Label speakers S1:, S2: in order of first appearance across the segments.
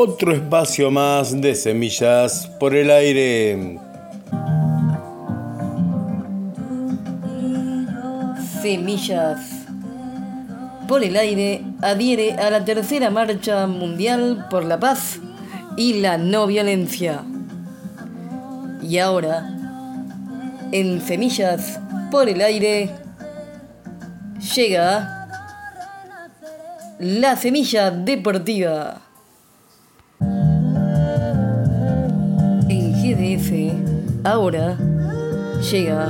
S1: otro espacio más de semillas por el aire.
S2: Semillas por el aire adhiere a la tercera marcha mundial por la paz y la no violencia. Y ahora, en Semillas por el aire, llega la semilla deportiva. Ahora llega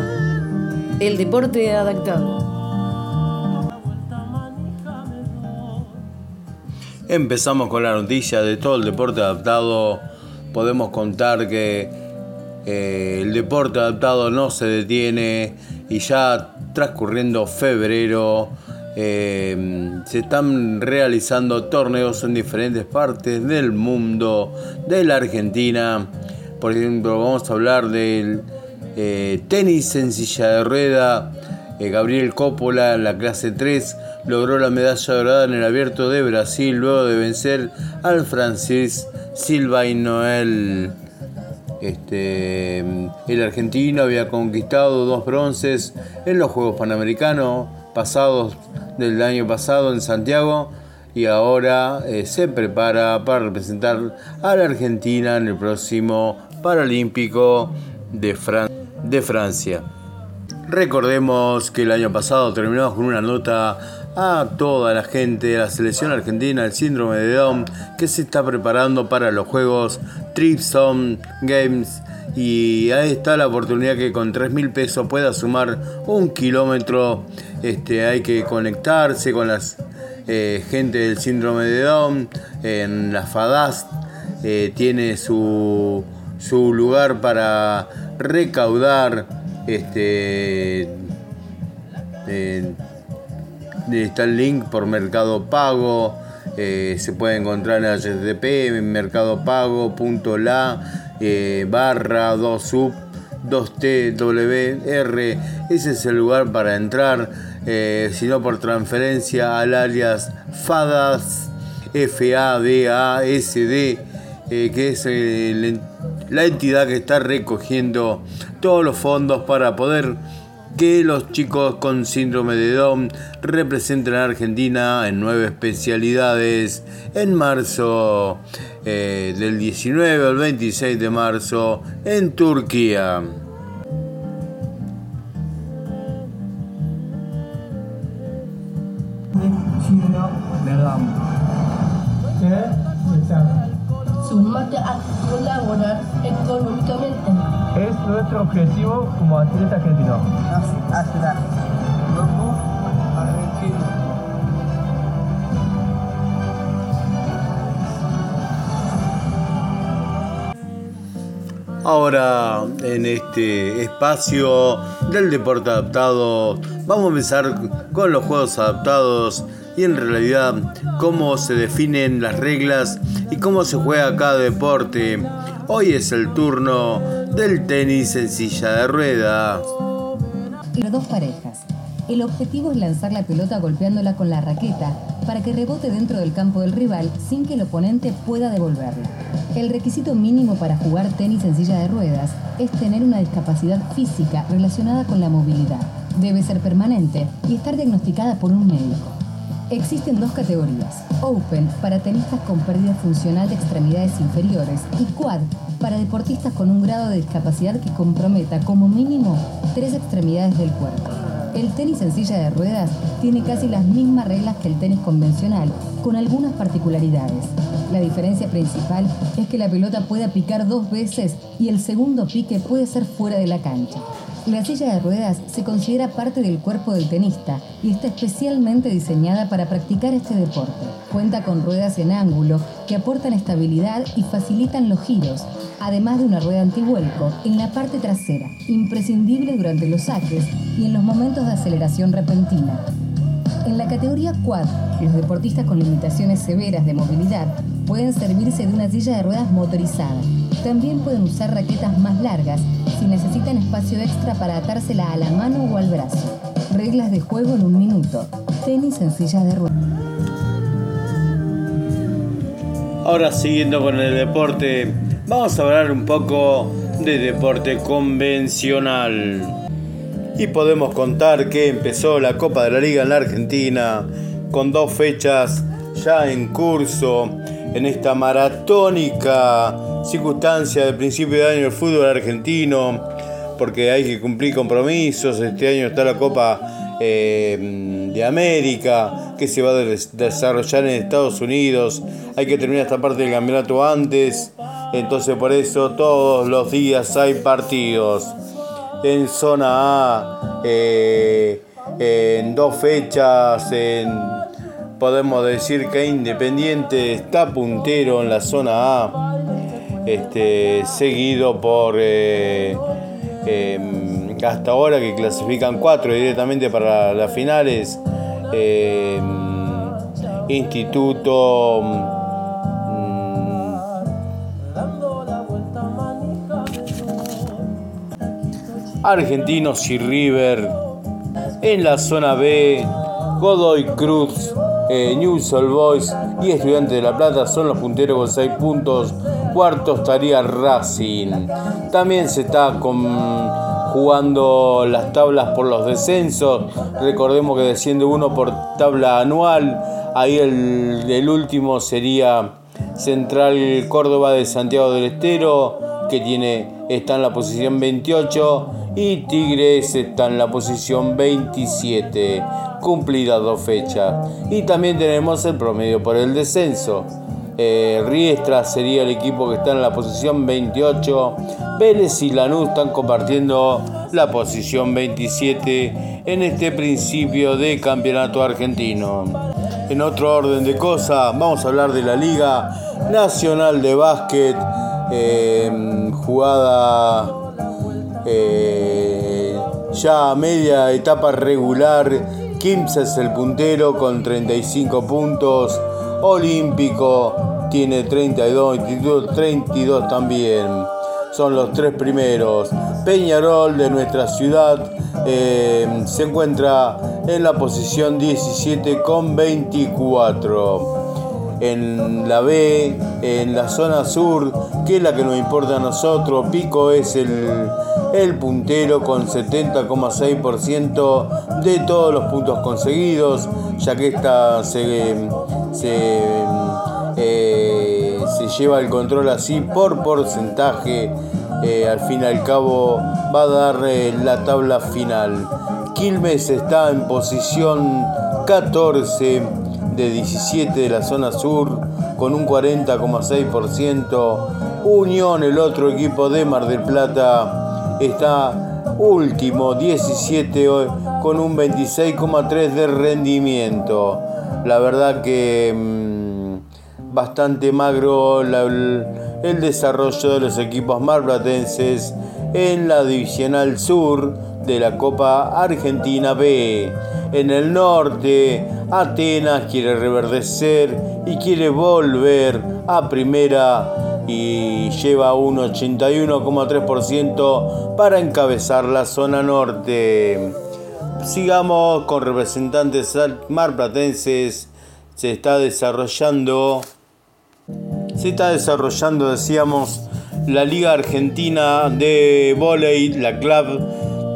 S2: el deporte adaptado.
S1: Empezamos con la noticia de todo el deporte adaptado. Podemos contar que eh, el deporte adaptado no se detiene y ya transcurriendo febrero eh, se están realizando torneos en diferentes partes del mundo, de la Argentina. Por ejemplo, vamos a hablar del eh, tenis en silla de rueda. Gabriel Coppola en la clase 3 logró la medalla dorada en el abierto de Brasil luego de vencer al Francis Silva y Noel. Este, el argentino había conquistado dos bronces en los Juegos Panamericanos pasados del año pasado en Santiago y ahora eh, se prepara para representar a la Argentina en el próximo Paralímpico de, de Francia. Recordemos que el año pasado terminamos con una nota a toda la gente de la selección argentina el síndrome de Down que se está preparando para los juegos Tripson Games y ahí está la oportunidad que con 3 mil pesos pueda sumar un kilómetro. Este, hay que conectarse con la eh, gente del síndrome de Down en la FADAS. Eh, tiene su, su lugar para recaudar este, eh, está el link por Mercado Pago. Eh, se puede encontrar en HTTP mercadopago.la eh, barra 2 sub 2TWR. Ese es el lugar para entrar. Eh, sino por transferencia al alias FADAS, F-A-D-A-S-D, que es la entidad que está recogiendo todos los fondos para poder que los chicos con síndrome de Down representen a Argentina en nueve especialidades en marzo eh, del 19 al 26 de marzo en Turquía.
S3: Sumate a colaborar económicamente
S4: es nuestro objetivo como atleta argentino.
S1: Ahora, en este espacio del deporte adaptado, vamos a empezar con los juegos adaptados y en realidad cómo se definen las reglas y cómo se juega cada deporte. Hoy es el turno del tenis en silla de ruedas.
S5: Las dos parejas. El objetivo es lanzar la pelota golpeándola con la raqueta para que rebote dentro del campo del rival sin que el oponente pueda devolverla. El requisito mínimo para jugar tenis en silla de ruedas es tener una discapacidad física relacionada con la movilidad. Debe ser permanente y estar diagnosticada por un médico. Existen dos categorías, Open para tenistas con pérdida funcional de extremidades inferiores y Quad para deportistas con un grado de discapacidad que comprometa como mínimo tres extremidades del cuerpo. El tenis en silla de ruedas tiene casi las mismas reglas que el tenis convencional, con algunas particularidades. La diferencia principal es que la pelota puede picar dos veces y el segundo pique puede ser fuera de la cancha. La silla de ruedas se considera parte del cuerpo del tenista y está especialmente diseñada para practicar este deporte. Cuenta con ruedas en ángulo que aportan estabilidad y facilitan los giros, además de una rueda antivuelco en la parte trasera, imprescindible durante los saques y en los momentos de aceleración repentina. En la categoría quad, los deportistas con limitaciones severas de movilidad pueden servirse de una silla de ruedas motorizada. También pueden usar raquetas más largas si necesitan espacio extra para atársela a la mano o al brazo. Reglas de juego en un minuto. Tenis en sillas de ruedas.
S1: Ahora siguiendo con el deporte, vamos a hablar un poco de deporte convencional. Y podemos contar que empezó la Copa de la Liga en la Argentina con dos fechas ya en curso en esta maratónica circunstancia de principio de año del fútbol argentino, porque hay que cumplir compromisos. Este año está la Copa eh, de América que se va a desarrollar en Estados Unidos. Hay que terminar esta parte del campeonato antes. Entonces por eso todos los días hay partidos. En zona A, eh, en dos fechas, podemos decir que Independiente está puntero en la zona A, este, seguido por eh, em, hasta ahora que clasifican cuatro directamente para las finales. Em, Instituto Argentinos y River. En la zona B, Godoy Cruz, eh, News All Boys y Estudiantes de La Plata son los punteros con 6 puntos. Cuarto estaría Racing. También se está jugando las tablas por los descensos. Recordemos que desciende uno por tabla anual. Ahí el, el último sería Central Córdoba de Santiago del Estero, que tiene, está en la posición 28 y Tigres está en la posición 27, cumplida dos fechas. Y también tenemos el promedio por el descenso. Eh, Riestra sería el equipo que está en la posición 28. Vélez y Lanús están compartiendo la posición 27 en este principio de campeonato argentino. En otro orden de cosas, vamos a hablar de la Liga Nacional de Básquet, eh, jugada eh, ya a media etapa regular, Kimsa es el puntero con 35 puntos. Olímpico tiene 32, Instituto 32 también. Son los tres primeros. Peñarol de nuestra ciudad eh, se encuentra en la posición 17 con 24 en la B, en la zona sur, que es la que nos importa a nosotros. Pico es el, puntero con 70,6% de todos los puntos conseguidos, ya que esta se, se, eh, lleva el control así por porcentaje. Eh, al fin y al cabo va a dar eh, la tabla final. Quilmes está en posición 14 de 17 de la zona sur con un 40,6%. Unión, el otro equipo de Mar del Plata, está último, 17 con un 26,3 de rendimiento. La verdad que mm, bastante magro el, el desarrollo de los equipos marplatenses en la divisional sur de la Copa Argentina B. En el norte, Atenas quiere reverdecer y quiere volver a primera y lleva un 81,3% para encabezar la zona norte. Sigamos con representantes marplatenses. Se está desarrollando, se está desarrollando, decíamos, la Liga Argentina de Voley, la Club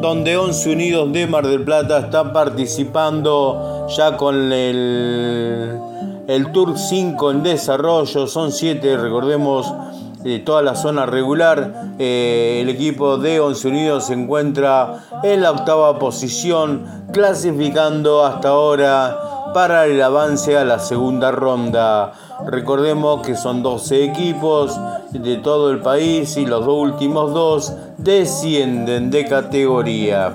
S1: donde 11 Unidos de Mar del Plata está participando ya con el, el Tour 5 en desarrollo. Son 7, recordemos, de toda la zona regular. Eh, el equipo de 11 Unidos se encuentra en la octava posición, clasificando hasta ahora para el avance a la segunda ronda. Recordemos que son 12 equipos de todo el país y los dos últimos dos descienden de categoría.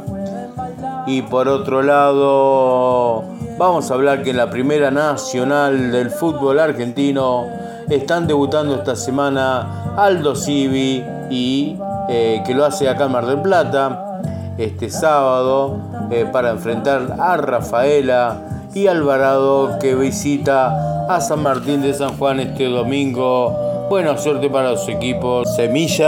S1: Y por otro lado, vamos a hablar que en la Primera Nacional del Fútbol Argentino están debutando esta semana Aldo Civi y eh, que lo hace acá en Mar del Plata este sábado eh, para enfrentar a Rafaela y Alvarado que visita a San Martín de San Juan este domingo. Buena suerte para los equipos Semilla